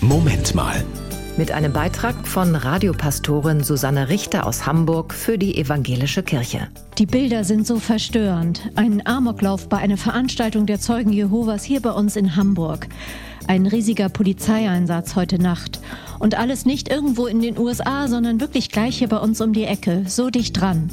Moment mal. Mit einem Beitrag von Radiopastorin Susanne Richter aus Hamburg für die Evangelische Kirche. Die Bilder sind so verstörend. Ein Amoklauf bei einer Veranstaltung der Zeugen Jehovas hier bei uns in Hamburg. Ein riesiger Polizeieinsatz heute Nacht. Und alles nicht irgendwo in den USA, sondern wirklich gleich hier bei uns um die Ecke, so dicht dran.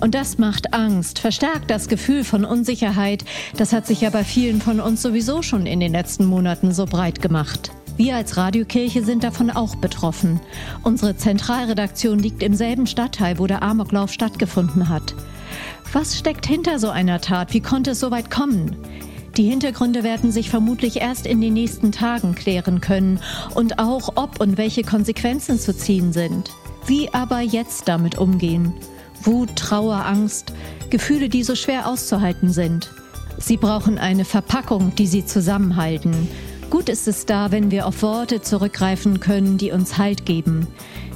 Und das macht Angst, verstärkt das Gefühl von Unsicherheit. Das hat sich ja bei vielen von uns sowieso schon in den letzten Monaten so breit gemacht. Wir als Radiokirche sind davon auch betroffen. Unsere Zentralredaktion liegt im selben Stadtteil, wo der Amoklauf stattgefunden hat. Was steckt hinter so einer Tat? Wie konnte es so weit kommen? Die Hintergründe werden sich vermutlich erst in den nächsten Tagen klären können und auch, ob und welche Konsequenzen zu ziehen sind. Wie aber jetzt damit umgehen? Wut, Trauer, Angst, Gefühle, die so schwer auszuhalten sind. Sie brauchen eine Verpackung, die sie zusammenhalten. Gut ist es da, wenn wir auf Worte zurückgreifen können, die uns Halt geben.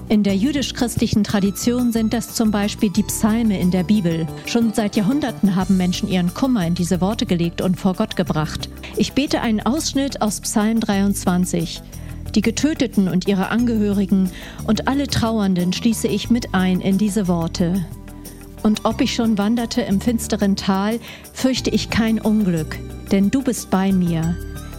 In der jüdisch-christlichen Tradition sind das zum Beispiel die Psalme in der Bibel. Schon seit Jahrhunderten haben Menschen ihren Kummer in diese Worte gelegt und vor Gott gebracht. Ich bete einen Ausschnitt aus Psalm 23. Die Getöteten und ihre Angehörigen und alle Trauernden schließe ich mit ein in diese Worte. Und ob ich schon wanderte im finsteren Tal, fürchte ich kein Unglück, denn du bist bei mir.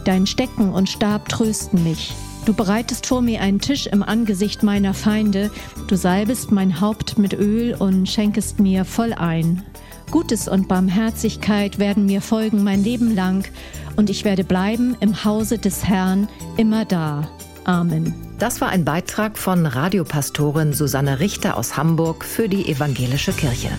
Dein Stecken und Stab trösten mich. Du bereitest vor mir einen Tisch im Angesicht meiner Feinde, du salbest mein Haupt mit Öl und schenkest mir voll ein. Gutes und Barmherzigkeit werden mir folgen mein Leben lang, und ich werde bleiben im Hause des Herrn immer da. Amen. Das war ein Beitrag von Radiopastorin Susanne Richter aus Hamburg für die Evangelische Kirche.